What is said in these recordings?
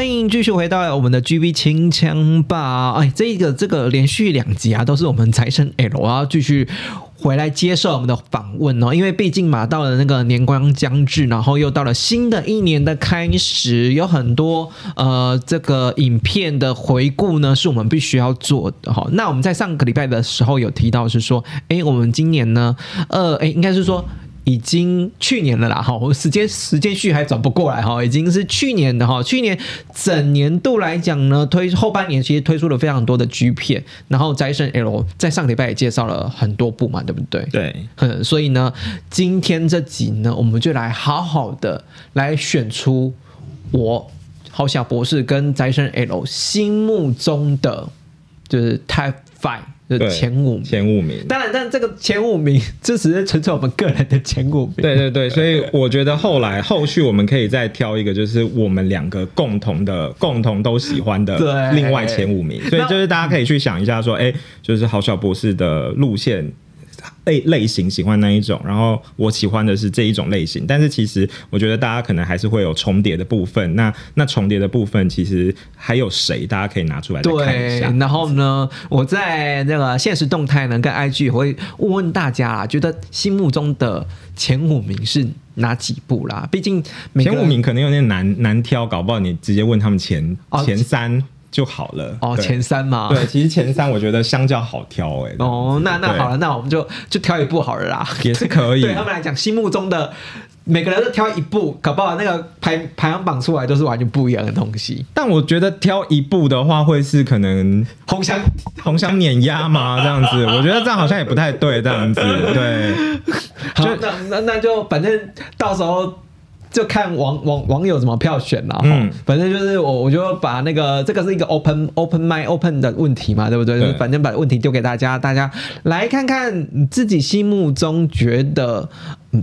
欢迎继续回到我们的 GB 清枪吧！哎，这个这个连续两集啊，都是我们财神 L 啊，继续回来接受我们的访问哦。因为毕竟嘛，到了那个年关将至，然后又到了新的一年的开始，有很多呃这个影片的回顾呢，是我们必须要做的哈。那我们在上个礼拜的时候有提到是说，哎，我们今年呢，呃，哎，应该是说。已经去年了啦，哈，我时间时间序还转不过来哈，已经是去年的哈，去年整年度来讲呢，推后半年其实推出了非常多的 G 片，然后斋生 L 在上礼拜也介绍了很多部嘛，对不对？对，嗯，所以呢，今天这集呢，我们就来好好的来选出我好小博士跟斋生 L 心目中的就是 Type Five。的前五名，前五名。当然，但这个前五名，这只是纯粹我们个人的前五名。对对对，所以我觉得后来后续我们可以再挑一个，就是我们两个共同的、共同都喜欢的另外前五名。所以就是大家可以去想一下，说，哎，就是郝小博士的路线。类类型喜欢那一种，然后我喜欢的是这一种类型，但是其实我觉得大家可能还是会有重叠的部分。那那重叠的部分，其实还有谁？大家可以拿出来看一下。然后呢，我在那个现实动态呢，跟 IG 会问问大家啊，觉得心目中的前五名是哪几部啦？毕竟前五名可能有点难难挑，搞不好你直接问他们前前三。就好了哦，前三嘛，对，其实前三我觉得相较好挑哎。哦，那那好了，那我们就就挑一部好了啦，也是可以。对他们来讲，心目中的每个人都挑一部，搞不好那个排排行榜出来都是完全不一样的东西。但我觉得挑一部的话，会是可能红香红香碾压吗？这样子，我觉得这样好像也不太对，这样子。对，好，那那那就反正到时候。就看网网网友怎么票选了哈，反正就是我我就把那个这个是一个 open open my open 的问题嘛，对不对？反正把问题丢给大家，大家来看看自己心目中觉得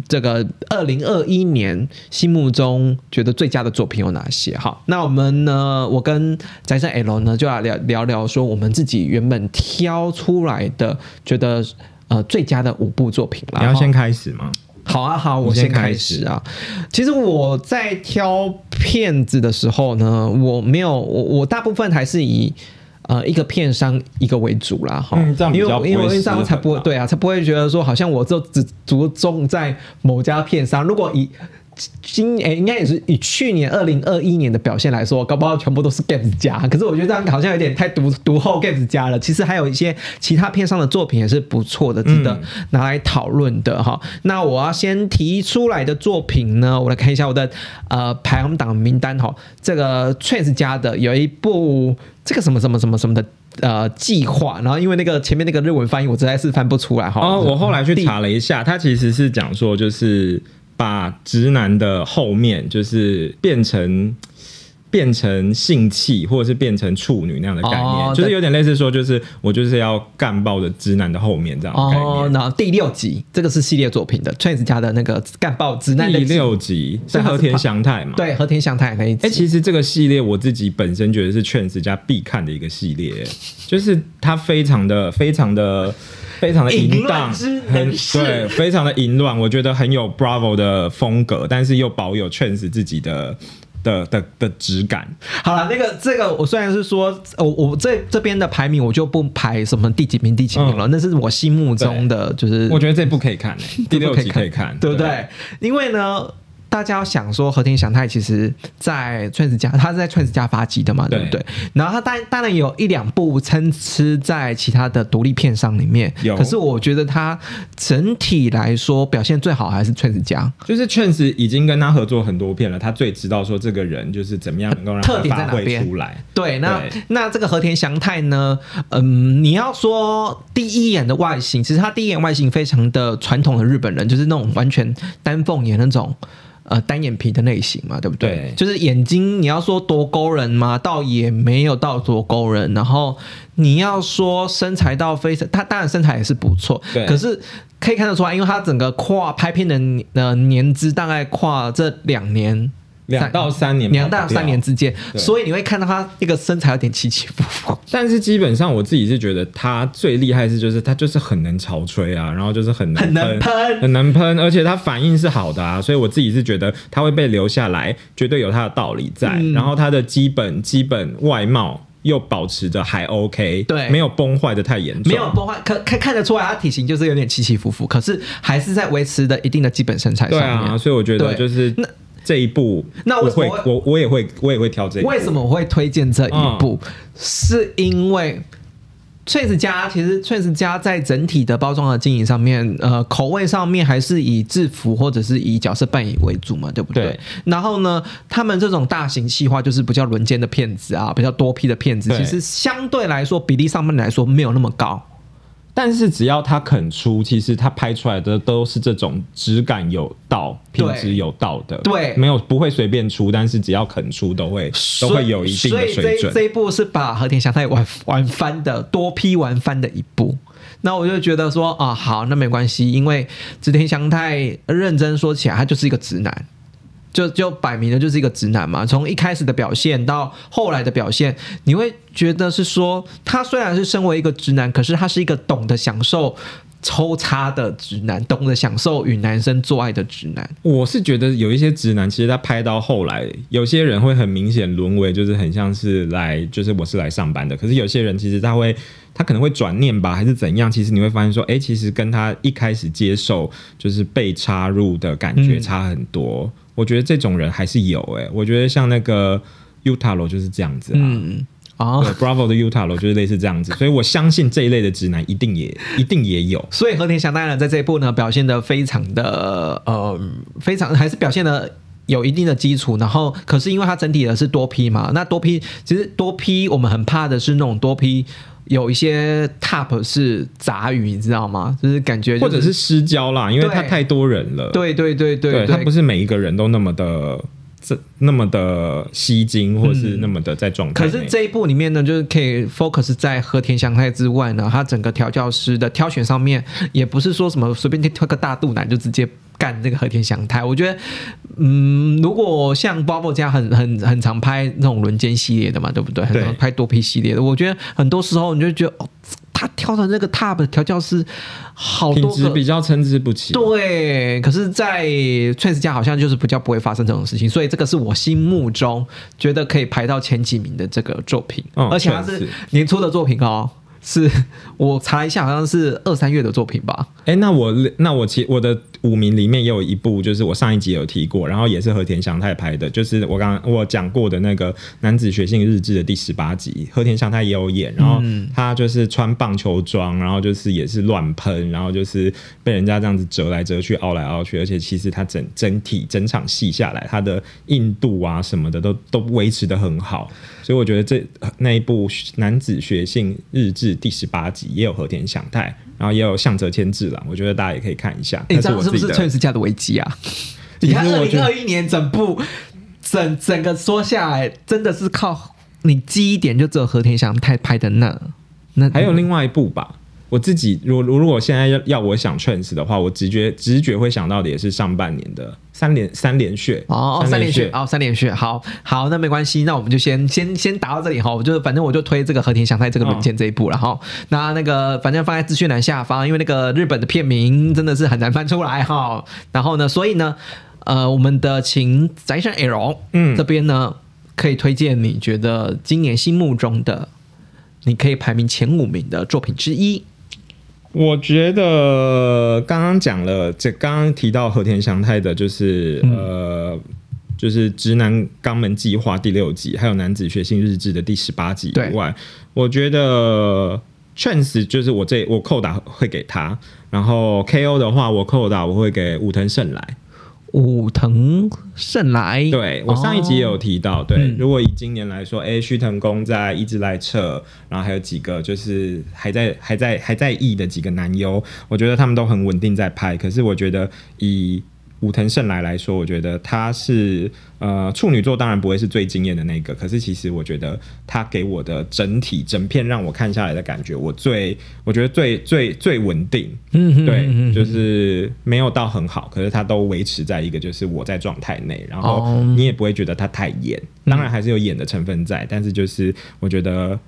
这个二零二一年心目中觉得最佳的作品有哪些？哈，那我们呢，我跟翟生 L 呢就要聊聊聊说我们自己原本挑出来的觉得呃最佳的五部作品了。你要先开始吗？好啊，好，我先开始啊。其实我在挑片子的时候呢，我没有我我大部分还是以呃一个片商一个为主啦，哈，因为因为这样才不会对啊，才不会觉得说好像我就只着重在某家片商。如果以今诶，应该也是以去年二零二一年的表现来说，搞不好全部都是 Games 加。可是我觉得这样好像有点太独独后 Games 加了。其实还有一些其他片上的作品也是不错的，值得拿来讨论的哈。那我要先提出来的作品呢，我来看一下我的呃排行榜名单哈。这个 Trans 加的有一部这个什么什么什么什么的呃计划，然后因为那个前面那个日文翻译我实在是翻不出来哈。哦，我后来去查了一下，它其实是讲说就是。把直男的后面就是变成变成性器，或者是变成处女那样的概念，就是有点类似说，就是我就是要干爆的直男的后面这样的概念。然后第六集，这个是系列作品的 Trans 家的那个干爆直男。第六集是和田祥太嘛？对，和田祥太那一集。哎，其实这个系列我自己本身觉得是 Trans 家必看的一个系列，就是它非常的非常的。非常的淫荡，很对，非常的淫乱，我觉得很有 Bravo 的风格，但是又保有 Chance 自己的的的的质感。好了，那个这个我虽然是说，我我这这边的排名我就不排什么第几名第几名了，那是我心目中的，就是我觉得这部可以看，第六集可以看，对不对？因为呢。大家要想说，和田祥太其实在 Trans 家，他是在 Trans 家发迹的嘛，对不对？然后他当当然有一两部参差在其他的独立片上里面，有。可是我觉得他整体来说表现最好还是 Trans 家，就是 Trans 已经跟他合作很多片了，他最知道说这个人就是怎么样能够让特点在哪边出来。对，那那这个和田祥太呢？嗯，你要说第一眼的外形，其实他第一眼外形非常的传统的日本人，就是那种完全丹凤眼那种。呃，单眼皮的类型嘛，对不对？就是眼睛，你要说多勾人嘛，倒也没有到多勾人。然后你要说身材到非常，他当然身材也是不错，可是可以看得出来，因为他整个跨拍片的呃年资大概跨这两年。两到三年，两到三年之间，所以你会看到他那个身材有点起起伏伏。但是基本上我自己是觉得他最厉害是，就是他就是很能潮吹啊，然后就是很很能喷，很能喷，而且他反应是好的啊，所以我自己是觉得他会被留下来，绝对有他的道理在。然后他的基本基本外貌又保持着还 OK，对，没有崩坏的太严重，没有崩坏，可看看得出来他体型就是有点起起伏伏，可是还是在维持的一定的基本身材上面。对啊，所以我觉得就是那。这一部，那我会我我也会我也会挑这一部。为什么我会推荐这一部？是因为 Trace 家其实 Trace 家在整体的包装和经营上面，呃，口味上面还是以制服或者是以角色扮演为主嘛，对不对？然后呢，他们这种大型企划就是比较轮奸的骗子啊，比较多批的骗子，其实相对来说比例上面来说没有那么高。但是只要他肯出，其实他拍出来的都是这种质感有道、品质有道的。对，没有不会随便出，但是只要肯出，都会都会有一定的水准。这一部是把和田祥太玩玩翻的多批玩翻的一部。那我就觉得说啊，好，那没关系，因为织田祥太认真说起来，他就是一个直男。就就摆明了就是一个直男嘛，从一开始的表现到后来的表现，你会觉得是说他虽然是身为一个直男，可是他是一个懂得享受抽插的直男，懂得享受与男生做爱的直男。我是觉得有一些直男，其实他拍到后来，有些人会很明显沦为就是很像是来就是我是来上班的，可是有些人其实他会他可能会转念吧，还是怎样？其实你会发现说，哎，其实跟他一开始接受就是被插入的感觉差很多。我觉得这种人还是有哎，我觉得像那个 Utaro 就是这样子啊，对，Bravo 的 Utaro 就是类似这样子，所以我相信这一类的直男一定也一定也有。所以和田祥太呢，在这一部呢表现的非常的呃，非常还是表现的有一定的基础。然后，可是因为它整体的是多批嘛，那多批其实多批我们很怕的是那种多批。有一些 top 是杂鱼，你知道吗？就是感觉或者是失焦啦，因为他太多人了。对对对对，他不是每一个人都那么的这那么的吸睛，或是那么的在状态。可是这一部里面呢，就是可以 focus 在和田祥太之外呢，他整个调教师的挑选上面，也不是说什么随便挑个大肚腩就直接。干这个和田祥太，我觉得，嗯，如果像 Bobo 家很很很常拍那种轮奸系列的嘛，对不对？很常拍多批系列的，我觉得很多时候你就觉得，哦，他挑 的那个 Top 调教师，好多品质比较参差不齐。对，可是，在 Trans 家好像就是比较不会发生这种事情，所以这个是我心目中觉得可以排到前几名的这个作品，而且它是年初的作品哦。是我查一下，好像是二三月的作品吧。哎，那我那我其我的五名里面也有一部，就是我上一集有提过，然后也是和田祥太拍的，就是我刚刚我讲过的那个《男子学性日志》的第十八集，和田祥太也有演。然后他就是穿棒球装，然后就是也是乱喷，然后就是被人家这样子折来折去、凹来凹去，而且其实他整整体整场戏下来，他的硬度啊什么的都都维持的很好。所以我觉得这那一部《男子学性日志》。第十八集也有和田祥太，然后也有向泽千治郎，我觉得大家也可以看一下。你是崔斯家的危机》啊？你看二零二一年整部整整个说下来，真的是靠你记忆点就只有和田祥太拍的那那，还有另外一部吧。我自己，如如如果现在要要我想 trans 的话，我直觉直觉会想到的也是上半年的三连三连血哦，三连血。哦，三连血，好好，那没关系，那我们就先先先打到这里哈，我就反正我就推这个和田祥太这个轮奸这一部了哈，那那个反正放在资讯栏下方，因为那个日本的片名真的是很难翻出来哈，然后呢，所以呢，呃，我们的请宅生 L 嗯。这边呢可以推荐你觉得今年心目中的你可以排名前五名的作品之一。我觉得刚刚讲了，这刚刚提到和田祥太的，就是呃，就是《直男肛门计划》第六集，还有《男子学性日志》的第十八集以外，我觉得 Chance 就是我这我扣打会给他，然后 KO 的话，我扣打我会给武藤胜来。武藤胜来，对我上一集也有提到，对，如果以今年来说，哎，须藤公在一直来撤，然后还有几个就是还在还在还在役的几个男优，我觉得他们都很稳定在拍，可是我觉得以。武藤胜来来说，我觉得他是呃处女座，当然不会是最惊艳的那个。可是其实我觉得他给我的整体整片让我看下来的感觉，我最我觉得最最最稳定，嗯，对，就是没有到很好，可是他都维持在一个就是我在状态内，然后你也不会觉得他太演，当然还是有演的成分在，但是就是我觉得。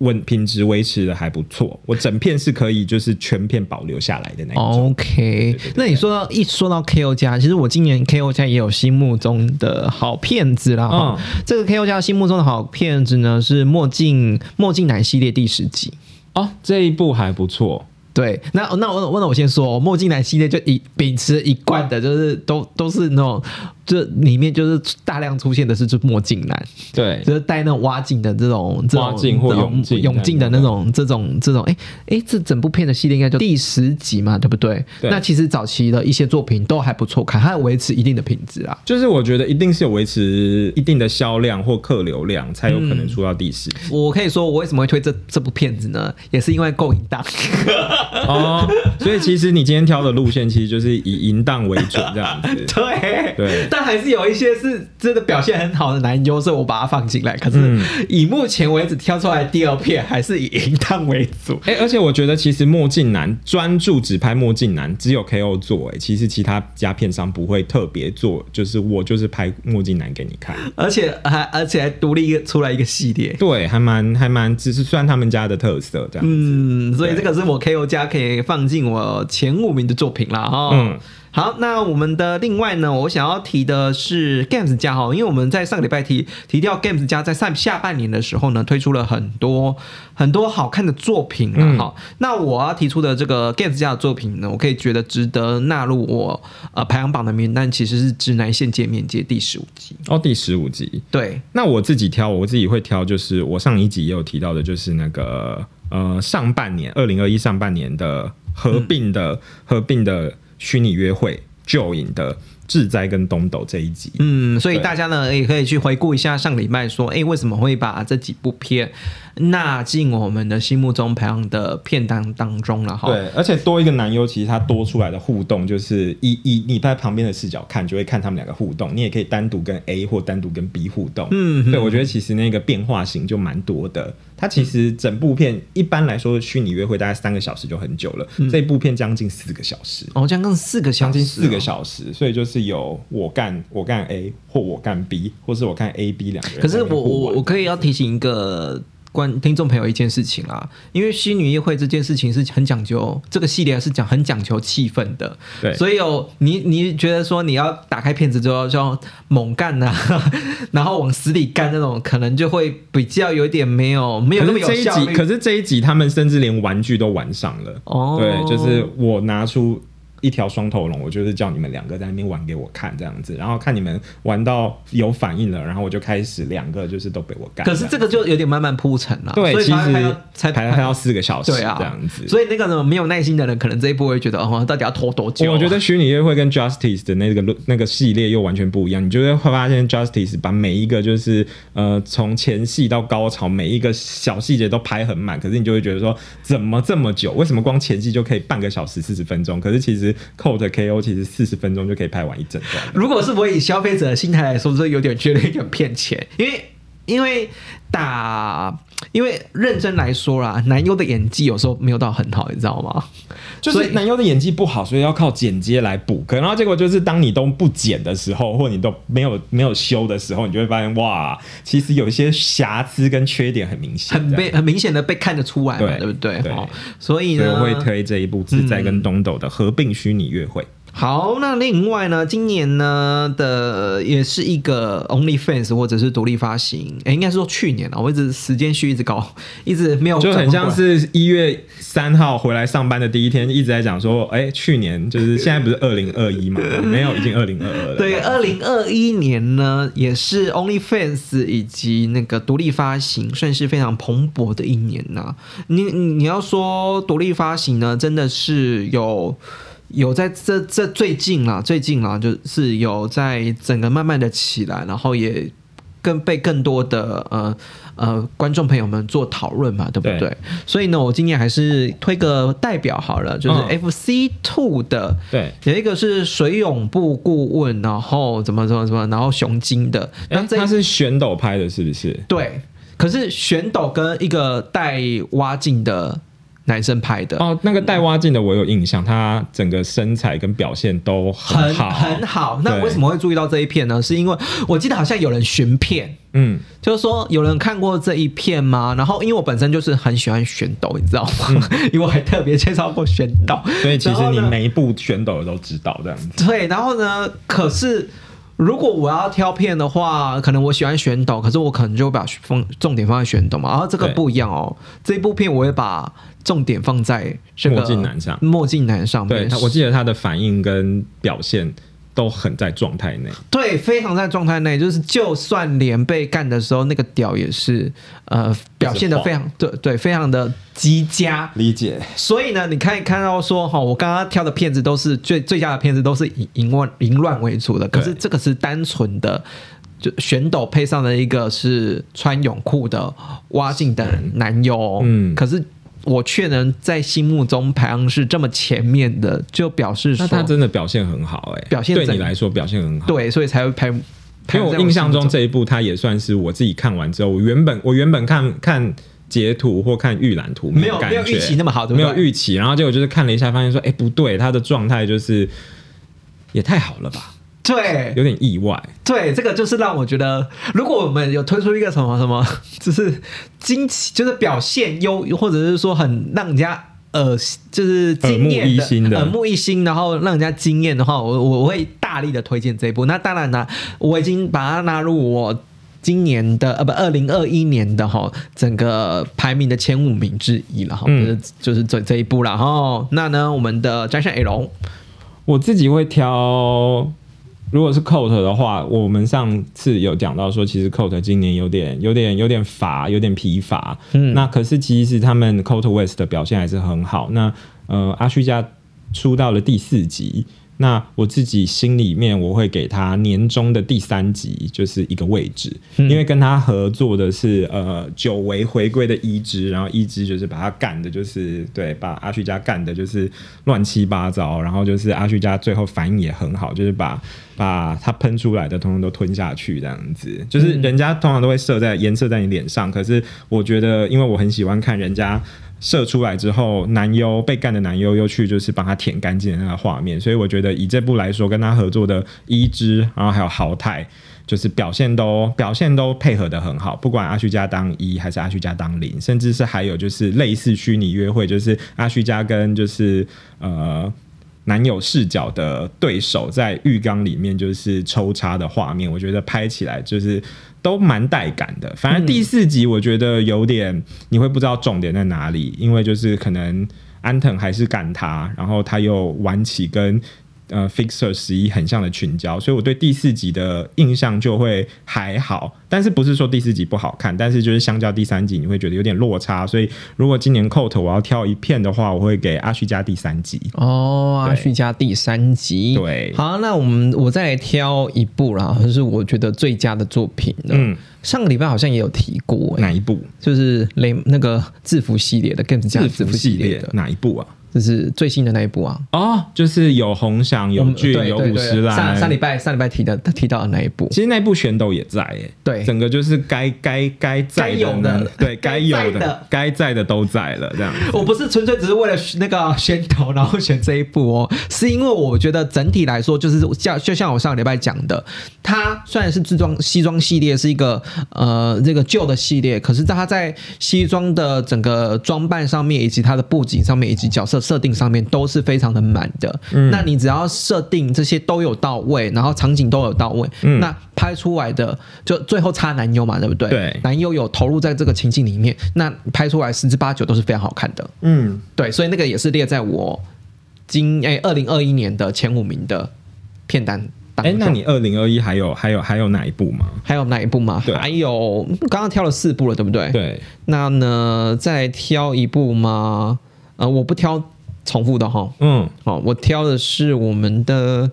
稳品质维持的还不错，我整片是可以就是全片保留下来的那种。OK，那你说到一说到 KO 家，其实我今年 KO 家也有心目中的好片子啦。嗯，这个 KO 家心目中的好片子呢是《墨镜墨镜男》系列第十集。哦，这一部还不错。对，那那我那我先说，《墨镜男》系列就一秉持一贯的，就是都都是那种。这里面就是大量出现的是这墨镜男，对，就是戴那种挖镜的这种挖镜或泳镜泳镜的那种这种这种，哎哎，这整部片的系列应该就第十集嘛，对不对？那其实早期的一些作品都还不错看，它维持一定的品质啊。就是我觉得一定是有维持一定的销量或客流量，才有可能出到第十。我可以说，我为什么会推这这部片子呢？也是因为够淫荡哦。所以其实你今天挑的路线，其实就是以淫荡为主这样子。对 对。但还是有一些是真的表现很好的男优，所以我把它放进来。可是以目前为止挑出来第二片，还是以银汤为主。哎，而且我觉得其实墨镜男专注只拍墨镜男，只有 KO 做。哎，其实其他家片商不会特别做，就是我就是拍墨镜男给你看，而且还而且还独立一个出来一个系列。对，还蛮还蛮，只是算他们家的特色这样。嗯，所以这个是我 KO 家可以放进我前五名的作品了哈。嗯。好，那我们的另外呢，我想要提的是 Games 家哈，因为我们在上个礼拜提提掉 Games 家在上下半年的时候呢，推出了很多很多好看的作品了哈。那我要提出的这个 Games 家的作品呢，我可以觉得值得纳入我呃排行榜的名单，其实是《直男线界面接》第十五集哦，第十五集。对，那我自己挑，我自己会挑，就是我上一集也有提到的，就是那个呃上半年二零二一上半年的合并的合并的。虚拟约会旧影的志哉跟东斗这一集，嗯，所以大家呢也可以去回顾一下上礼拜说，哎，为什么会把这几部片纳进我们的心目中排行的片单当中了？哈，对，而且多一个男优，其实他多出来的互动，就是以以你在旁边的视角看，就会看他们两个互动，你也可以单独跟 A 或单独跟 B 互动，嗯，对我觉得其实那个变化型就蛮多的。它其实整部片一般来说虚拟约会大概三个小时就很久了，这部片将近四个小时哦，将近四个将近四个小时，所以就是有我干我干 A 或我干 B，或是我看 A B 两个人。可是我我我可以要提醒一个。关听众朋友一件事情啊，因为虚拟约会这件事情是很讲究，这个系列是讲很讲求气氛的，对，所以有你你觉得说你要打开片子之后就要猛干呐，然后往死里干那种，可能就会比较有点没有没有那么有效。可是这一集他们甚至连玩具都玩上了，哦，对，就是我拿出。一条双头龙，我就是叫你们两个在那边玩给我看，这样子，然后看你们玩到有反应了，然后我就开始两个就是都被我干。可是这个就有点慢慢铺陈了，对，其实才排还要四个小时，对啊，这样子。所以那个呢，没有耐心的人，可能这一步会觉得哦，到底要拖多久？我觉得虚拟约会跟 Justice 的那个那个系列又完全不一样，你就会发现 Justice 把每一个就是呃从前戏到高潮每一个小细节都排很满，可是你就会觉得说怎么这么久？为什么光前戏就可以半个小时四十分钟？可是其实扣着 K O，其实四十分钟就可以拍完一整段。如果是我以消费者的心态来说，这有点觉得有点骗钱，因为因为打，因为认真来说啦，男优的演技有时候没有到很好，你知道吗？就是男优的演技不好，所以要靠剪接来补。可然后结果就是，当你都不剪的时候，或你都没有没有修的时候，你就会发现哇，其实有一些瑕疵跟缺点很明显，很被很明显的被看得出来，对不对？对，所以呢，我会推这一部自在跟东斗的合并虚拟约会。好，那另外呢，今年呢的也是一个 OnlyFans 或者是独立发行，哎，应该是说去年啊，我一直时间序一直搞，一直没有，就很像是一月三号回来上班的第一天，一直在讲说，哎，去年就是现在不是二零二一嘛，没有，已经二零二二了。对，二零二一年呢，也是 OnlyFans 以及那个独立发行算是非常蓬勃的一年呐。你你要说独立发行呢，真的是有。有在这这最近啦，最近啦，就是有在整个慢慢的起来，然后也更被更多的呃呃观众朋友们做讨论嘛，对不对？所以呢，我今年还是推个代表好了，就是 F C Two 的，对，有一个是水泳部顾问，然后怎么怎么怎么，然后雄金的，那他是选斗拍的，是不是？对，可是选斗跟一个带蛙镜的。男生拍的哦，那个带蛙镜的我有印象，他整个身材跟表现都很好，很好。那为什么会注意到这一片呢？是因为我记得好像有人寻片，嗯，就是说有人看过这一片吗？然后因为我本身就是很喜欢选斗，你知道吗？因为我还特别介绍过选斗，所以其实你每一部选斗都知道这样子。对，然后呢，可是。如果我要挑片的话，可能我喜欢选斗，可是我可能就会把放重点放在选斗嘛。然后这个不一样哦，这一部片我会把重点放在墨镜男上，墨镜男上面。对，我记得他的反应跟表现。都很在状态内，对，非常在状态内，就是就算连被干的时候，那个屌也是呃表现的非常对对，非常的极佳，理解。所以呢，你可以看到说哈，我刚刚挑的片子都是最最佳的片子，都是以淫乱淫乱为主的。可是这个是单纯的，就选斗配上了一个是穿泳裤的蛙镜的男友，嗯，可是。我却能在心目中排行是这么前面的，就表示说他真的表现很好，哎，表现对你来说表现很好，对，所以才会排。因为我印象中这一部，他也算是我自己看完之后，我原本我原本看看截图或看预览图，没有没有预期那么好，没有预期，然后结果就是看了一下，发现说，哎，不对，他的状态就是也太好了吧。对，有点意外。对，这个就是让我觉得，如果我们有推出一个什么什么，就是惊奇，就是表现优，或者是说很让人家呃，就是惊艳的、耳目一新，然后让人家惊艳的话，我我会大力的推荐这一部。那当然呢，我已经把它纳入我今年的呃不，二零二一年的哈整个排名的前五名之一了哈，就是就是这这一部了哈。那呢，我们的张相 L，我自己会挑。如果是 Coat 的话，我们上次有讲到说，其实 Coat 今年有点、有点、有点乏，有点疲乏。嗯，那可是其实他们 Coat West 的表现还是很好。那呃，阿旭家出到了第四集。那我自己心里面，我会给他年终的第三集就是一个位置，因为跟他合作的是呃久违回归的一只，然后一只就是把他干的，就是对，把阿旭家干的就是乱七八糟，然后就是阿旭家最后反应也很好，就是把把他喷出来的通通都吞下去，这样子，就是人家通常都会射在颜色在你脸上，可是我觉得，因为我很喜欢看人家。射出来之后，男优被干的男优又去就是帮他舔干净的那个画面，所以我觉得以这部来说，跟他合作的伊之，然后还有豪泰，就是表现都表现都配合的很好。不管阿旭家当一还是阿旭家当零，甚至是还有就是类似虚拟约会，就是阿旭家跟就是呃男友视角的对手在浴缸里面就是抽插的画面，我觉得拍起来就是。都蛮带感的，反正第四集我觉得有点你会不知道重点在哪里，因为就是可能安藤还是赶他，然后他又玩起跟。呃，Fixer 十一很像的群交，所以我对第四集的印象就会还好，但是不是说第四集不好看，但是就是相较第三集，你会觉得有点落差。所以如果今年 Coat 我要挑一片的话，我会给阿旭加第三集。哦，阿旭加第三集。对，好，那我们我再来挑一部啦，就是我觉得最佳的作品。嗯，上个礼拜好像也有提过，哪一部？就是雷那个制服系列的，更制服系列的哪一部啊？就是最新的那一部啊！哦，就是有红翔、有俊、有五十岚。上上礼拜上礼拜提的提到的那一部，其实那部选斗也在耶。对，整个就是该该该在的，对该有的该在的都在了。这样，我不是纯粹只是为了那个选斗然后选这一部哦，是因为我觉得整体来说，就是像就像我上礼拜讲的，它虽然是制装西装系列是一个呃这个旧的系列，可是在它在西装的整个装扮上面，以及它的布景上面，以及角色。个设定上面都是非常的满的。嗯，那你只要设定这些都有到位，然后场景都有到位，嗯，那拍出来的就最后差男优嘛，对不对？对，男优有投入在这个情境里面，那拍出来十之八九都是非常好看的。嗯，对，所以那个也是列在我今诶二零二一年的前五名的片单。哎，那你二零二一还有还有还有哪一部吗？还有哪一部吗？对，还有刚刚挑了四部了，对不对？对。那呢，再挑一部吗？呃，我不挑重复的哈。嗯。好，我挑的是我们的。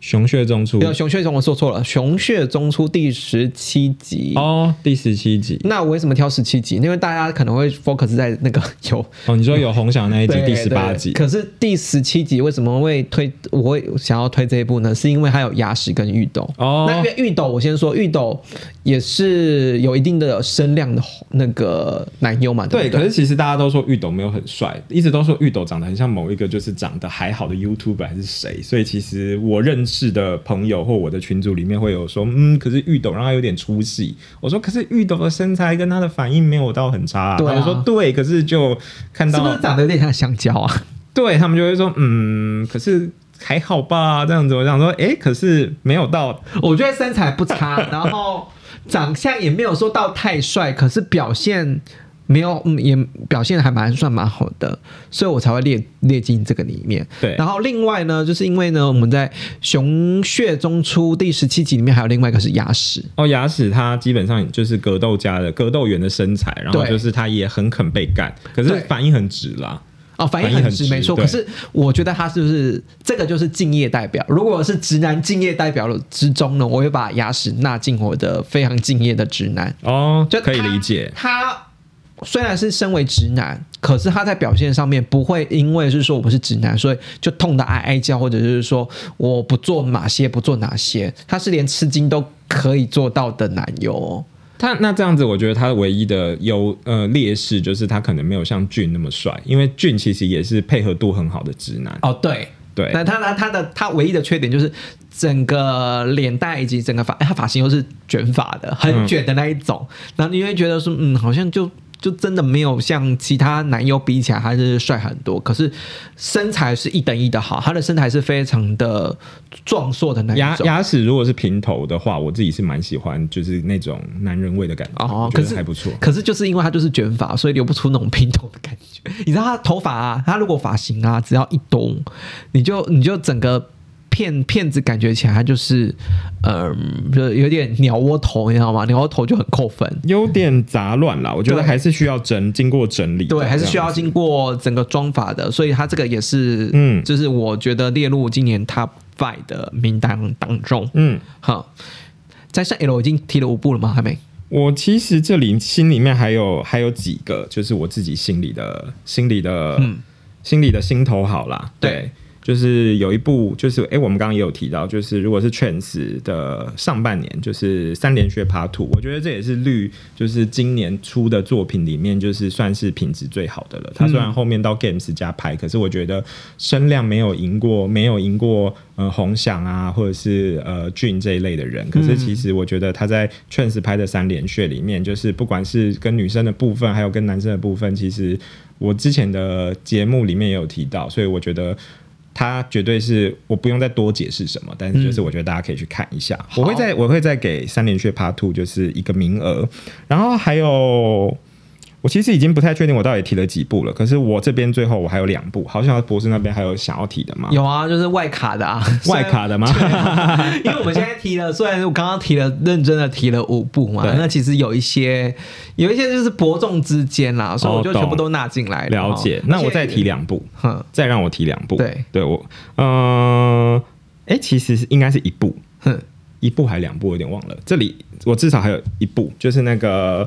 熊血中出，有熊血中我说错了，熊血中出第十七集哦，第十七集。那我为什么挑十七集？因为大家可能会 focus 在那个 有哦，你说有红翔那一集第十八集，可是第十七集为什么会推？我会想要推这一部呢？是因为它有牙石跟玉斗哦。那因为玉斗，我先说玉斗也是有一定的声量的那个男优嘛。对，可是其实大家都说玉斗没有很帅，一直都说玉斗长得很像某一个就是长得还好的 YouTuber 还是谁，所以其实我认。是的朋友或我的群组里面会有说，嗯，可是玉斗让他有点出戏。我说，可是玉斗的身材跟他的反应没有到很差。他们说对，可是就看到是不是长得有点像香蕉啊？对他们就会说，嗯，可是还好吧，这样子。我想说，哎，可是没有到，我觉得身材不差，然后长相也没有说到太帅，可是表现。没有，嗯，也表现的还蛮算蛮好的，所以我才会列列进这个里面。对，然后另外呢，就是因为呢，我们在《熊血中出》第十七集里面还有另外一个是牙齿哦，牙齿他基本上就是格斗家的格斗员的身材，然后就是他也很肯被干，可是反应很直啦。哦，反应很直，没错。可是我觉得他是不是这个就是敬业代表？如果是直男敬业代表之中呢，我会把牙齿纳进我的非常敬业的直男哦，就可以理解他。虽然是身为直男，可是他在表现上面不会因为是说我不是直男，所以就痛的哀哀叫，或者是说我不做哪些不做哪些，他是连吃惊都可以做到的男友。他那这样子，我觉得他唯一的优呃劣势就是他可能没有像俊那么帅，因为俊其实也是配合度很好的直男。哦，对对，那他他他的他唯一的缺点就是整个脸蛋以及整个发，他发型又是卷发的，很卷的那一种，然后你会觉得说，嗯，好像就。就真的没有像其他男优比起来还是帅很多，可是身材是一等一的好，他的身材是非常的壮硕的那牙牙齿如果是平头的话，我自己是蛮喜欢，就是那种男人味的感觉，哦，可是还不错。可是就是因为他就是卷发，所以留不出那种平头的感觉。你知道他头发啊，他如果发型啊，只要一动，你就你就整个。骗骗子感觉起来他就是，嗯，就有点鸟窝头，你知道吗？鸟窝头就很扣分，有点杂乱啦。我觉得还是需要整，经过整理，对，还是需要经过整个装法的。所以他这个也是，嗯，就是我觉得列入今年 Top Five 的名单当中。嗯，好，在上 L 已经提了五部了吗？还没。我其实这里心里面还有还有几个，就是我自己心里的心里的，嗯，心里的心头好啦。对。就是有一部，就是哎，我们刚刚也有提到，就是如果是 Trans 的上半年，就是三连血 Part Two，我觉得这也是绿，就是今年出的作品里面，就是算是品质最好的了。他虽然后面到 Games 加拍，可是我觉得声量没有赢过，没有赢过呃红响啊，或者是呃俊这一类的人。可是其实我觉得他在 Trans 拍的三连血里面，就是不管是跟女生的部分，还有跟男生的部分，其实我之前的节目里面也有提到，所以我觉得。他绝对是我不用再多解释什么，但是就是我觉得大家可以去看一下。我会再我会再给三连血 Part Two 就是一个名额，然后还有。我其实已经不太确定我到底提了几部了，可是我这边最后我还有两部，好像博士那边还有想要提的吗？有啊，就是外卡的啊，外卡的吗？因为我们现在提了，虽然我刚刚提了，认真的提了五部嘛，那其实有一些有一些就是伯仲之间啦，所以我就全部都纳进来了解。那我再提两部，再让我提两部。对，对我，嗯，哎，其实是应该是一部，一部还两部，有点忘了。这里我至少还有一部，就是那个。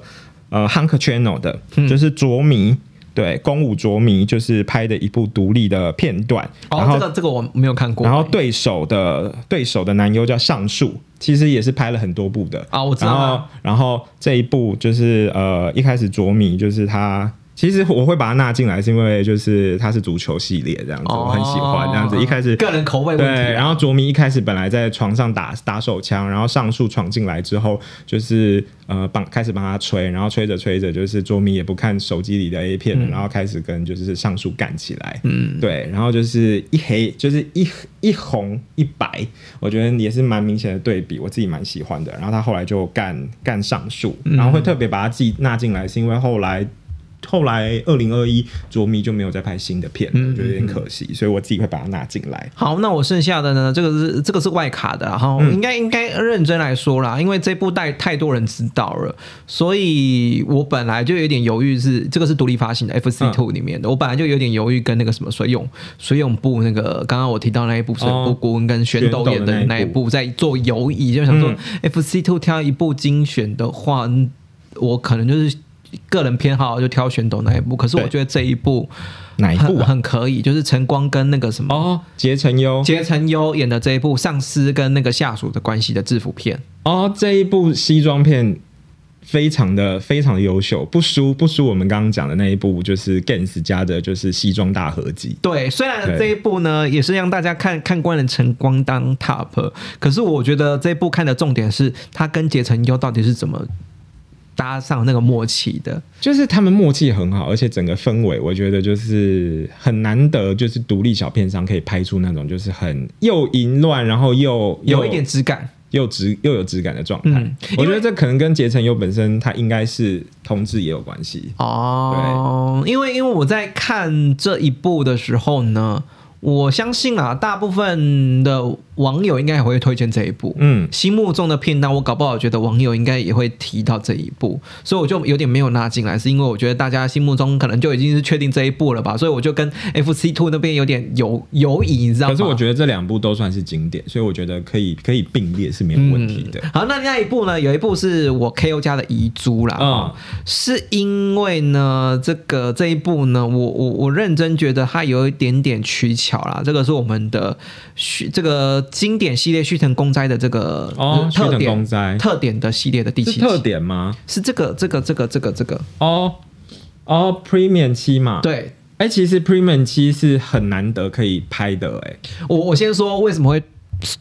呃，Hunk Channel 的，就是卓迷，对，公武卓迷，就是拍的一部独立的片段。然后这个这个我没有看过。然后对手的对手的男优叫上树，其实也是拍了很多部的啊，我知道。然后然后这一部就是呃，一开始卓迷就是他其实我会把它纳进来，是因为就是它是足球系列这样子，我很喜欢这样子。一开始个人口味对，然后卓迷一开始本来在床上打打手枪，然后上树闯进来之后，就是呃帮开始帮他吹，然后吹着吹着，就是卓迷也不看手机里的 A 片，然后开始跟就是上树干起来。嗯，对，然后就是一黑就是一一红一白，我觉得也是蛮明显的对比，我自己蛮喜欢的。然后他后来就干干上树，然后会特别把他自己纳进来，是因为后来。后来二零二一卓迷就没有再拍新的片，我觉得有点可惜，所以我自己会把它拿进来。好，那我剩下的呢？这个是这个是外卡的，然后应该应该认真来说啦，因为这部带太多人知道了，所以我本来就有点犹豫，是这个是独立发行的 F C Two 里面的，我本来就有点犹豫跟那个什么水泳水泳部那个刚刚我提到那一部水部顾问跟玄斗演的那一部在做犹疑，就想说 F C Two 挑一部精选的话，我可能就是。个人偏好就挑选斗那一部，可是我觉得这一部哪一部很可以，就是晨光跟那个什么哦，结成优。结成优演的这一部上司跟那个下属的关系的制服片。哦，这一部西装片非常的非常的优秀，不输不输我们刚刚讲的那一部，就是 Gans 家的就是西装大合集。对，虽然这一部呢也是让大家看看惯了晨光当 Top，可是我觉得这一部看的重点是他跟结成优到底是怎么。搭上那个默契的，就是他们默契很好，而且整个氛围，我觉得就是很难得，就是独立小片商可以拍出那种就是很又淫乱，然后又有一点质感，又质又有质感的状态。我觉得这可能跟结成优本身他应该是同志也有关系哦。对，因为因为我在看这一部的时候呢，我相信啊，大部分的。网友应该也会推荐这一部，嗯，心目中的片段，我搞不好觉得网友应该也会提到这一部，所以我就有点没有拉进来，是因为我觉得大家心目中可能就已经是确定这一部了吧，所以我就跟 F C Two 那边有点犹犹疑，你知道吗？可是我觉得这两部都算是经典，所以我觉得可以可以并列是没有问题的。好，那另外一部呢，有一部是我 K O 家的遗珠啦，嗯，是因为呢，这个这一部呢，我我我认真觉得它有一点点取巧啦，这个是我们的这个。经典系列续腾公灾的这个哦特点，特点的系列的第七特点吗？是这个这个这个这个这个哦哦，Premium 七嘛？对，哎，其实 Premium 七是很难得可以拍的，哎，我我先说为什么会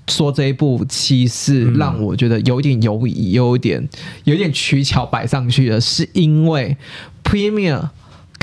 说这一部七是让我觉得有一点犹疑，有一点有点取巧摆上去的，是因为 Premium。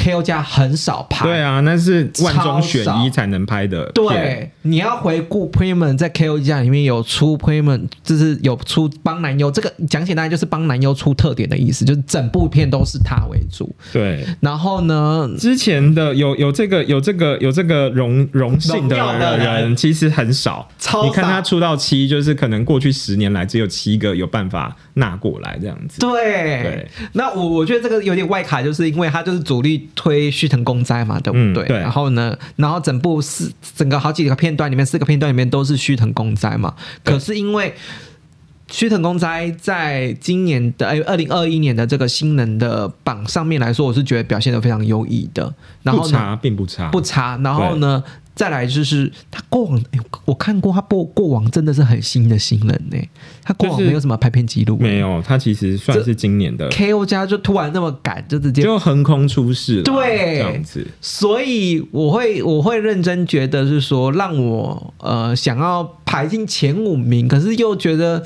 K.O. 家很少拍，对啊，那是万中选一才能拍的。对，你要回顾 Premon 在 K.O. 家里面有出 Premon，就是有出帮男优，这个讲起来就是帮男优出特点的意思，就是整部片都是他为主。对，然后呢，之前的有有这个有这个有这个荣荣幸的人其实很少，超你看他出道期，就是可能过去十年来只有七个有办法纳过来这样子。对，那我我觉得这个有点外卡，就是因为他就是主力。推须藤公灾嘛，对不对？然后呢，然后整部四整个好几个片段里面，四个片段里面都是须藤公灾嘛。可是因为须藤公灾在今年的哎二零二一年的这个新人的榜上面来说，我是觉得表现的非常优异的。然后差并不差，不差。然后呢？再来就是他过往，我看过他过过往真的是很新的新人呢。他过往没有什么拍片记录，没有。他其实算是今年的 K O 家就突然那么赶，就直接就横空出世了，对，这样子。所以我会我会认真觉得是说，让我呃想要排进前五名，可是又觉得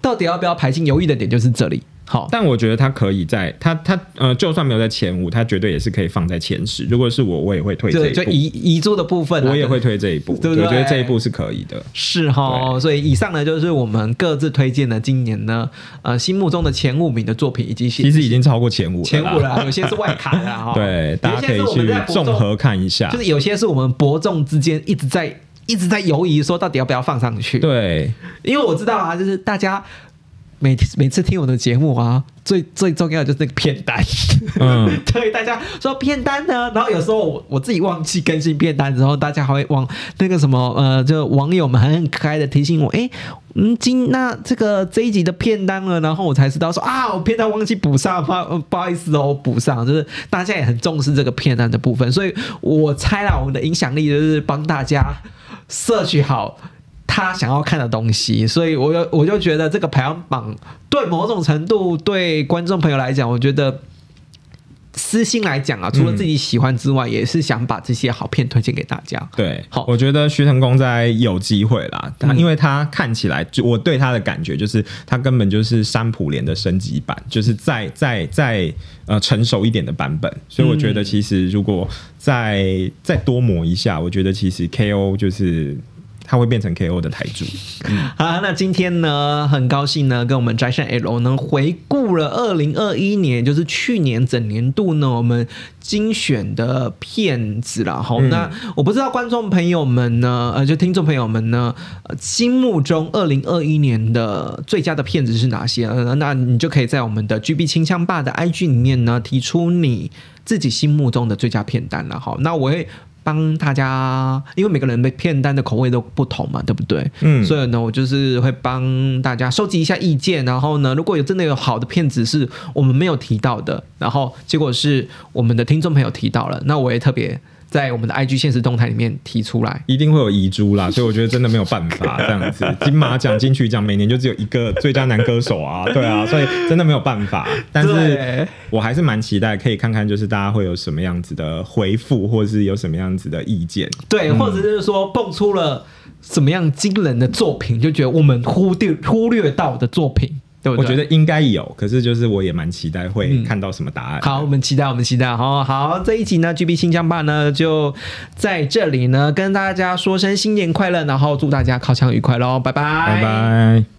到底要不要排进，犹豫的点就是这里。好，但我觉得他可以在他他呃，就算没有在前五，他绝对也是可以放在前十。如果是我，我也会推这。就遗遗珠的部分，我也会推这一步，对不对？我觉得这一步是可以的。是哈，所以以上呢，就是我们各自推荐的今年呢，呃，心目中的前五名的作品，以及其实已经超过前五，前五了，有些是外卡的 哈。对，大家可以去综合看一下。就是有些是我们伯仲之间一直在一直在犹疑，说到底要不要放上去。对，因为我知道啊，就是大家。每每次听我的节目啊，最最重要的就是那个片单。嗯，对，大家说片单呢，然后有时候我我自己忘记更新片单之后，大家还会往那个什么呃，就网友们很可爱的提醒我，哎，嗯，今那这个这一集的片单了，然后我才知道说啊，我片单忘记补上，不不好意思哦，补上，就是大家也很重视这个片单的部分，所以我猜啦我们的影响力就是帮大家摄取好。他想要看的东西，所以我就我就觉得这个排行榜对某种程度对观众朋友来讲，我觉得私心来讲啊，除了自己喜欢之外，也是想把这些好片推荐给大家。对，好，我觉得徐成功在有机会啦，他因为他看起来，就我对他的感觉就是他根本就是山普联的升级版，就是再再再呃成熟一点的版本，所以我觉得其实如果再再多磨一下，我觉得其实 KO 就是。他会变成 KO 的台柱。好，那今天呢，很高兴呢，跟我们摘山 L 能回顾了二零二一年，就是去年整年度呢，我们精选的片子了。好，那我不知道观众朋友们呢，呃，就听众朋友们呢，心目中二零二一年的最佳的片子是哪些？那你就可以在我们的 GB 清枪霸的 IG 里面呢，提出你自己心目中的最佳片单了。好，那我会。帮大家，因为每个人的片单的口味都不同嘛，对不对？嗯，所以呢，我就是会帮大家收集一下意见，然后呢，如果有真的有好的片子是我们没有提到的，然后结果是我们的听众朋友提到了，那我也特别。在我们的 IG 现实动态里面提出来，一定会有遗珠啦，所以我觉得真的没有办法这样子。金马奖、金曲奖每年就只有一个最佳男歌手啊，对啊，所以真的没有办法。但是我还是蛮期待可以看看，就是大家会有什么样子的回复，或者是有什么样子的意见，对，或者就是说蹦出了什么样惊人的作品，就觉得我们忽略忽略到的作品。我觉得应该有，可是就是我也蛮期待会看到什么答案。好，我们期待，我们期待。好好，这一集呢，GB 新疆吧呢就在这里呢，跟大家说声新年快乐，然后祝大家烤枪愉快喽，拜拜，拜拜。